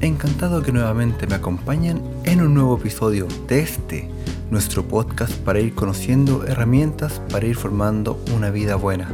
encantado que nuevamente me acompañen en un nuevo episodio de este, nuestro podcast para ir conociendo herramientas para ir formando una vida buena.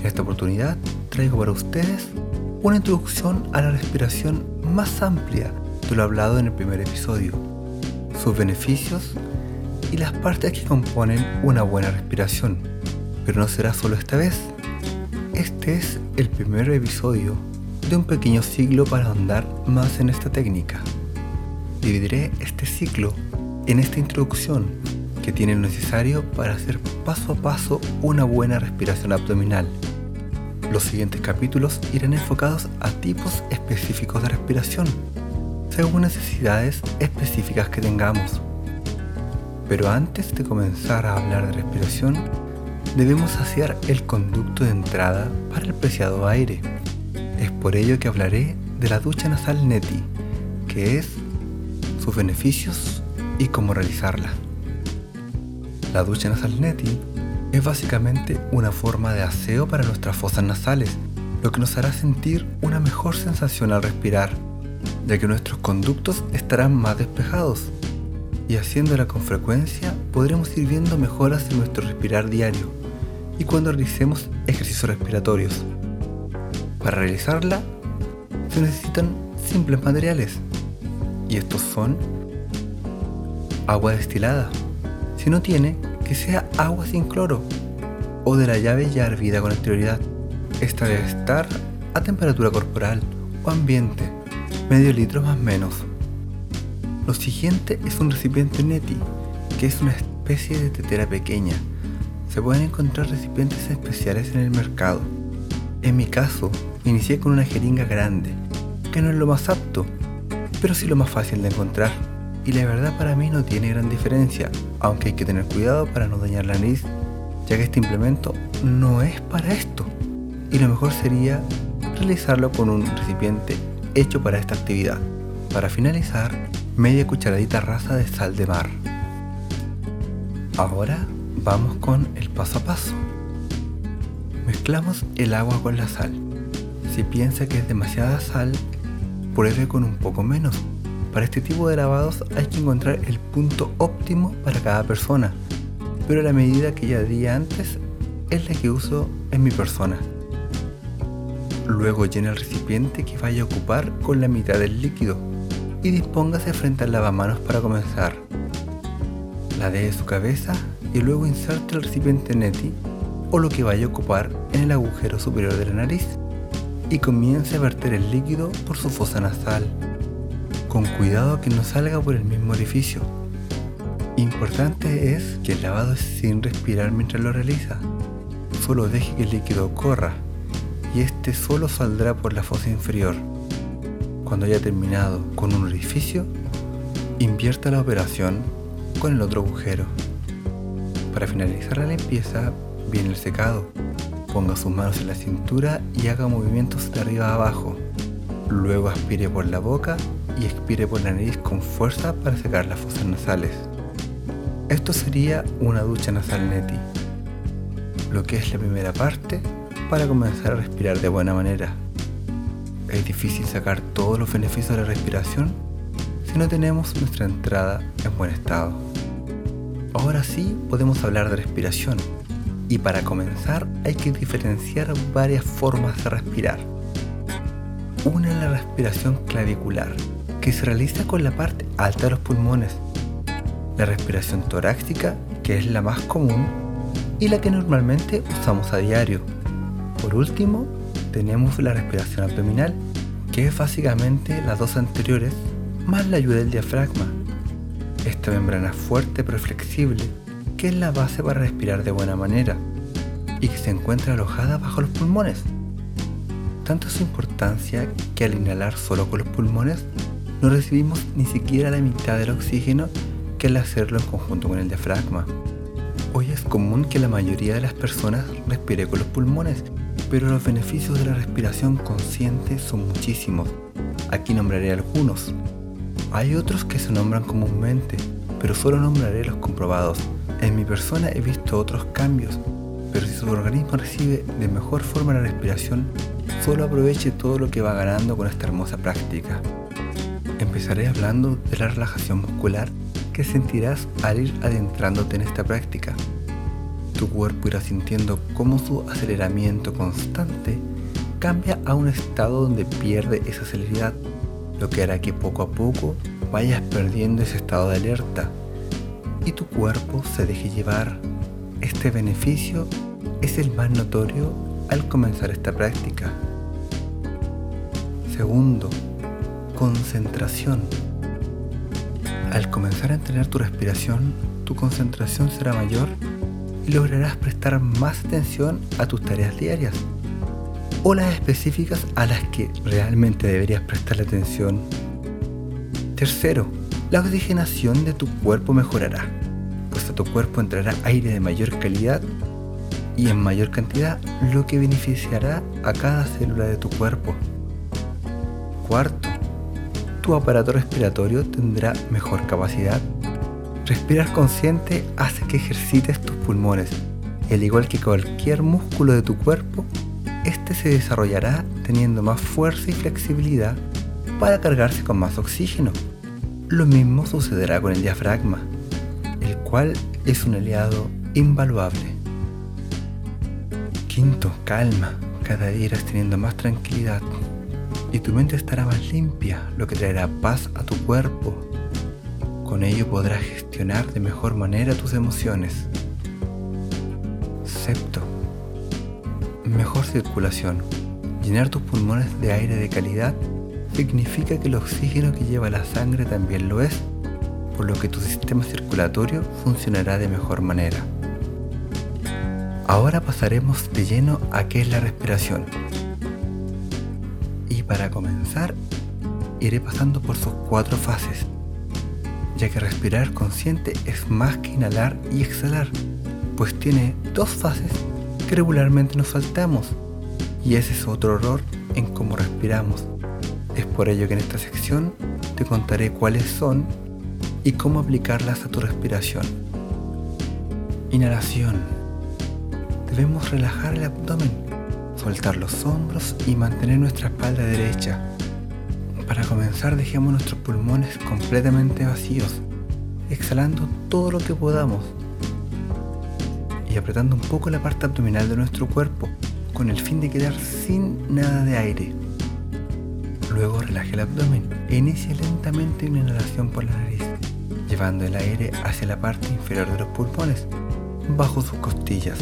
En esta oportunidad traigo para ustedes una introducción a la respiración más amplia de lo hablado en el primer episodio, sus beneficios y las partes que componen una buena respiración. Pero no será solo esta vez. Este es el primer episodio de un pequeño ciclo para ahondar más en esta técnica. Dividiré este ciclo en esta introducción que tiene lo necesario para hacer paso a paso una buena respiración abdominal. Los siguientes capítulos irán enfocados a tipos específicos de respiración, según necesidades específicas que tengamos. Pero antes de comenzar a hablar de respiración, debemos saciar el conducto de entrada para el preciado aire. Por ello que hablaré de la ducha nasal NETI, que es sus beneficios y cómo realizarla. La ducha nasal NETI es básicamente una forma de aseo para nuestras fosas nasales, lo que nos hará sentir una mejor sensación al respirar, ya que nuestros conductos estarán más despejados y haciéndola con frecuencia podremos ir viendo mejoras en nuestro respirar diario y cuando realicemos ejercicios respiratorios. Para realizarla se necesitan simples materiales y estos son agua destilada. Si no tiene, que sea agua sin cloro o de la llave ya hervida con anterioridad. Esta debe estar a temperatura corporal o ambiente, medio litro más menos. Lo siguiente es un recipiente neti, que es una especie de tetera pequeña. Se pueden encontrar recipientes especiales en el mercado. En mi caso, inicié con una jeringa grande, que no es lo más apto, pero sí lo más fácil de encontrar. Y la verdad para mí no tiene gran diferencia, aunque hay que tener cuidado para no dañar la nariz, ya que este implemento no es para esto. Y lo mejor sería realizarlo con un recipiente hecho para esta actividad. Para finalizar, media cucharadita rasa de sal de mar. Ahora vamos con el paso a paso. Mezclamos el agua con la sal si piensa que es demasiada sal, pruebe con un poco menos. Para este tipo de lavados hay que encontrar el punto óptimo para cada persona, pero la medida que ya di antes es la que uso en mi persona. Luego llene el recipiente que vaya a ocupar con la mitad del líquido y dispóngase frente al lavamanos para comenzar. La de su cabeza y luego inserte el recipiente neti o lo que vaya a ocupar en el agujero superior de la nariz y comience a verter el líquido por su fosa nasal, con cuidado que no salga por el mismo orificio. Importante es que el lavado es sin respirar mientras lo realiza. Solo deje que el líquido corra y este solo saldrá por la fosa inferior. Cuando haya terminado con un orificio, invierta la operación con el otro agujero. Para finalizar la limpieza, viene el secado Ponga sus manos en la cintura y haga movimientos de arriba a abajo. Luego aspire por la boca y expire por la nariz con fuerza para secar las fosas nasales. Esto sería una ducha nasal neti, lo que es la primera parte para comenzar a respirar de buena manera. Es difícil sacar todos los beneficios de la respiración si no tenemos nuestra entrada en buen estado. Ahora sí podemos hablar de respiración y para comenzar hay que diferenciar varias formas de respirar. Una es la respiración clavicular, que se realiza con la parte alta de los pulmones. La respiración torácica, que es la más común y la que normalmente usamos a diario. Por último, tenemos la respiración abdominal, que es básicamente las dos anteriores más la ayuda del diafragma. Esta membrana fuerte pero flexible que es la base para respirar de buena manera y que se encuentra alojada bajo los pulmones. Tanto es su importancia que al inhalar solo con los pulmones no recibimos ni siquiera la mitad del oxígeno que al hacerlo en conjunto con el diafragma. Hoy es común que la mayoría de las personas respire con los pulmones, pero los beneficios de la respiración consciente son muchísimos. Aquí nombraré algunos. Hay otros que se nombran comúnmente, pero solo nombraré los comprobados. En mi persona he visto otros cambios, pero si su organismo recibe de mejor forma la respiración, solo aproveche todo lo que va ganando con esta hermosa práctica. Empezaré hablando de la relajación muscular que sentirás al ir adentrándote en esta práctica. Tu cuerpo irá sintiendo cómo su aceleramiento constante cambia a un estado donde pierde esa celeridad, lo que hará que poco a poco vayas perdiendo ese estado de alerta y tu cuerpo se deje llevar. Este beneficio es el más notorio al comenzar esta práctica. Segundo, concentración. Al comenzar a entrenar tu respiración, tu concentración será mayor y lograrás prestar más atención a tus tareas diarias o las específicas a las que realmente deberías prestarle atención. Tercero, la oxigenación de tu cuerpo mejorará, pues a tu cuerpo entrará aire de mayor calidad y en mayor cantidad, lo que beneficiará a cada célula de tu cuerpo. Cuarto, tu aparato respiratorio tendrá mejor capacidad. Respirar consciente hace que ejercites tus pulmones al igual que cualquier músculo de tu cuerpo, este se desarrollará teniendo más fuerza y flexibilidad para cargarse con más oxígeno. Lo mismo sucederá con el diafragma, el cual es un aliado invaluable. Quinto, calma. Cada día irás teniendo más tranquilidad y tu mente estará más limpia, lo que traerá paz a tu cuerpo. Con ello podrás gestionar de mejor manera tus emociones. Sexto, mejor circulación. Llenar tus pulmones de aire de calidad significa que el oxígeno que lleva la sangre también lo es, por lo que tu sistema circulatorio funcionará de mejor manera. Ahora pasaremos de lleno a qué es la respiración. Y para comenzar, iré pasando por sus cuatro fases, ya que respirar consciente es más que inhalar y exhalar, pues tiene dos fases que regularmente nos saltamos, y ese es otro error en cómo respiramos. Es por ello que en esta sección te contaré cuáles son y cómo aplicarlas a tu respiración. Inhalación debemos relajar el abdomen, soltar los hombros y mantener nuestra espalda derecha. Para comenzar dejemos nuestros pulmones completamente vacíos, exhalando todo lo que podamos y apretando un poco la parte abdominal de nuestro cuerpo con el fin de quedar sin nada de aire. Luego relaje el abdomen e inicie lentamente una inhalación por la nariz, llevando el aire hacia la parte inferior de los pulmones, bajo sus costillas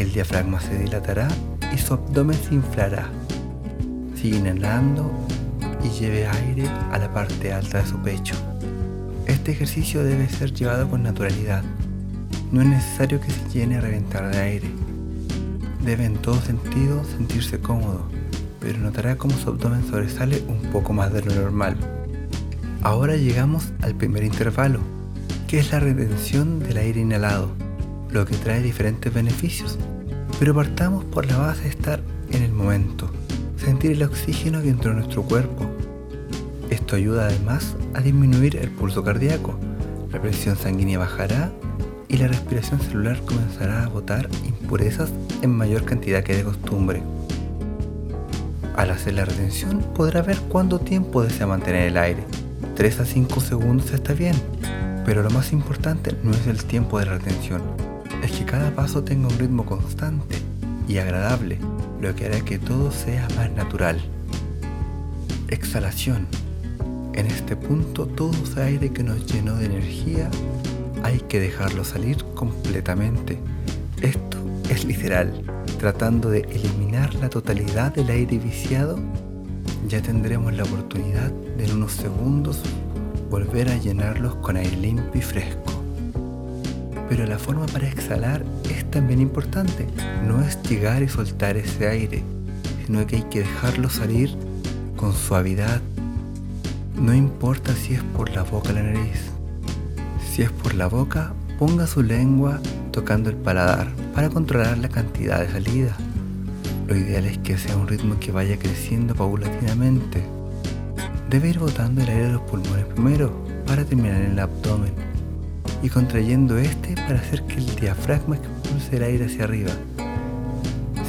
el diafragma se dilatará y su abdomen se inflará. Sigue inhalando y lleve aire a la parte alta de su pecho. Este ejercicio debe ser llevado con naturalidad. No es necesario que se llene a reventar de aire. Debe en todo sentido sentirse cómodo, pero notará cómo su abdomen sobresale un poco más de lo normal. Ahora llegamos al primer intervalo, que es la retención del aire inhalado lo que trae diferentes beneficios. Pero partamos por la base de estar en el momento, sentir el oxígeno que entró en nuestro cuerpo. Esto ayuda además a disminuir el pulso cardíaco, la presión sanguínea bajará y la respiración celular comenzará a botar impurezas en mayor cantidad que de costumbre. Al hacer la retención podrá ver cuánto tiempo desea mantener el aire. 3 a 5 segundos está bien, pero lo más importante no es el tiempo de retención, es que cada paso tenga un ritmo constante y agradable, lo que hará que todo sea más natural. Exhalación. En este punto todo ese aire que nos llenó de energía hay que dejarlo salir completamente. Esto es literal. Tratando de eliminar la totalidad del aire viciado, ya tendremos la oportunidad de en unos segundos volver a llenarlos con aire limpio y fresco. Pero la forma para exhalar es también importante. No es llegar y soltar ese aire, sino que hay que dejarlo salir con suavidad. No importa si es por la boca o la nariz. Si es por la boca, ponga su lengua tocando el paladar para controlar la cantidad de salida. Lo ideal es que sea un ritmo que vaya creciendo paulatinamente. Debe ir botando el aire de los pulmones primero para terminar en el abdomen y contrayendo este para hacer que el diafragma expulse el aire hacia arriba.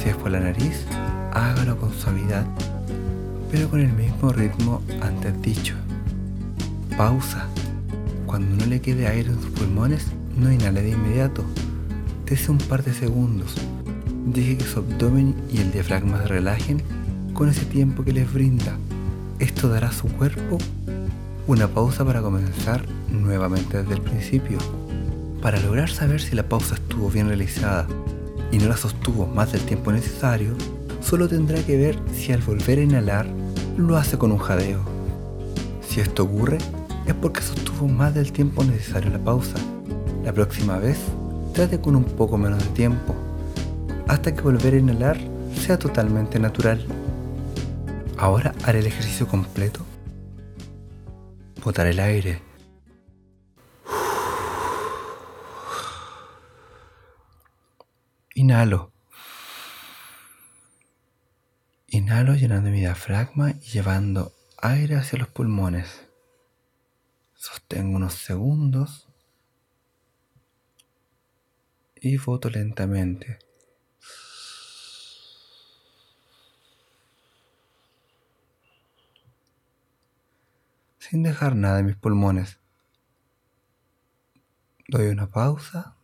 Si es por la nariz, hágalo con suavidad, pero con el mismo ritmo antes dicho. Pausa. Cuando no le quede aire en sus pulmones, no inhale de inmediato. Dese un par de segundos. Deje que su abdomen y el diafragma se relajen con ese tiempo que les brinda. Esto dará a su cuerpo una pausa para comenzar nuevamente desde el principio. Para lograr saber si la pausa estuvo bien realizada y no la sostuvo más del tiempo necesario, solo tendrá que ver si al volver a inhalar lo hace con un jadeo. Si esto ocurre, es porque sostuvo más del tiempo necesario la pausa. La próxima vez, trate con un poco menos de tiempo, hasta que volver a inhalar sea totalmente natural. Ahora haré el ejercicio completo. Botar el aire. Inhalo. Inhalo llenando mi diafragma y llevando aire hacia los pulmones. Sostengo unos segundos y voto lentamente. Sin dejar nada en mis pulmones. Doy una pausa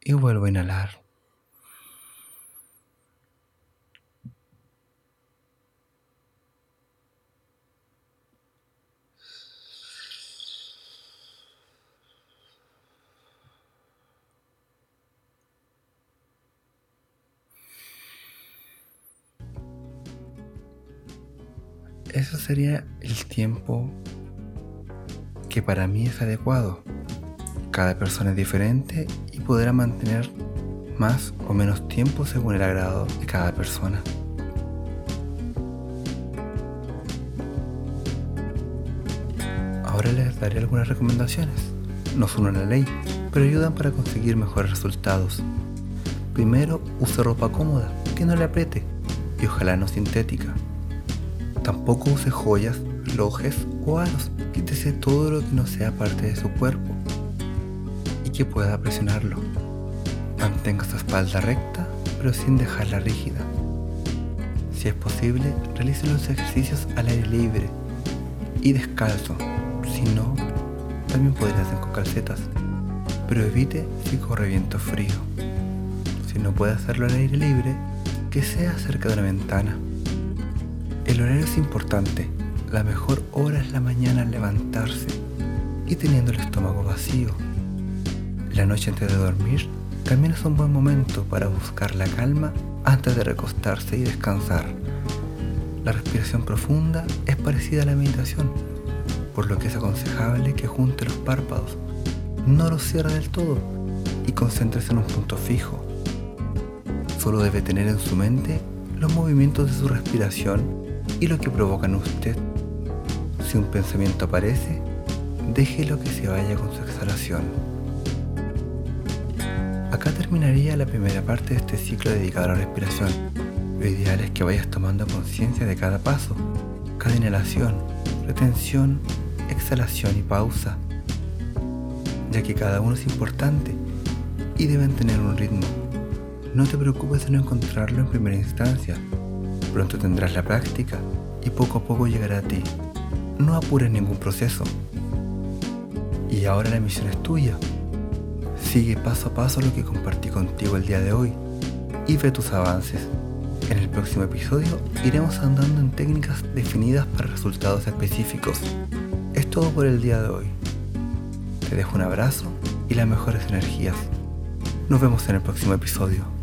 y vuelvo a inhalar. Eso sería el tiempo que para mí es adecuado. Cada persona es diferente y podrá mantener más o menos tiempo según el agrado de cada persona. Ahora les daré algunas recomendaciones. No son una ley, pero ayudan para conseguir mejores resultados. Primero, use ropa cómoda, que no le apriete y ojalá no sintética. Tampoco use joyas, relojes o aros. Quítese todo lo que no sea parte de su cuerpo y que pueda presionarlo. Mantenga su espalda recta, pero sin dejarla rígida. Si es posible, realice los ejercicios al aire libre y descalzo. Si no, también podría hacer con calcetas, pero evite si corre viento frío. Si no puede hacerlo al aire libre, que sea cerca de una ventana. El horario es importante. La mejor hora es la mañana al levantarse y teniendo el estómago vacío. La noche antes de dormir también es un buen momento para buscar la calma antes de recostarse y descansar. La respiración profunda es parecida a la meditación, por lo que es aconsejable que junte los párpados, no los cierre del todo y concéntrese en un punto fijo. Solo debe tener en su mente los movimientos de su respiración y lo que provoca en usted. Si un pensamiento aparece, déjelo que se vaya con su exhalación. Acá terminaría la primera parte de este ciclo dedicado a la respiración. Lo ideal es que vayas tomando conciencia de cada paso, cada inhalación, retención, exhalación y pausa, ya que cada uno es importante y deben tener un ritmo. No te preocupes de no encontrarlo en primera instancia, Pronto tendrás la práctica y poco a poco llegará a ti. No apures ningún proceso. Y ahora la misión es tuya. Sigue paso a paso lo que compartí contigo el día de hoy y ve tus avances. En el próximo episodio iremos andando en técnicas definidas para resultados específicos. Es todo por el día de hoy. Te dejo un abrazo y las mejores energías. Nos vemos en el próximo episodio.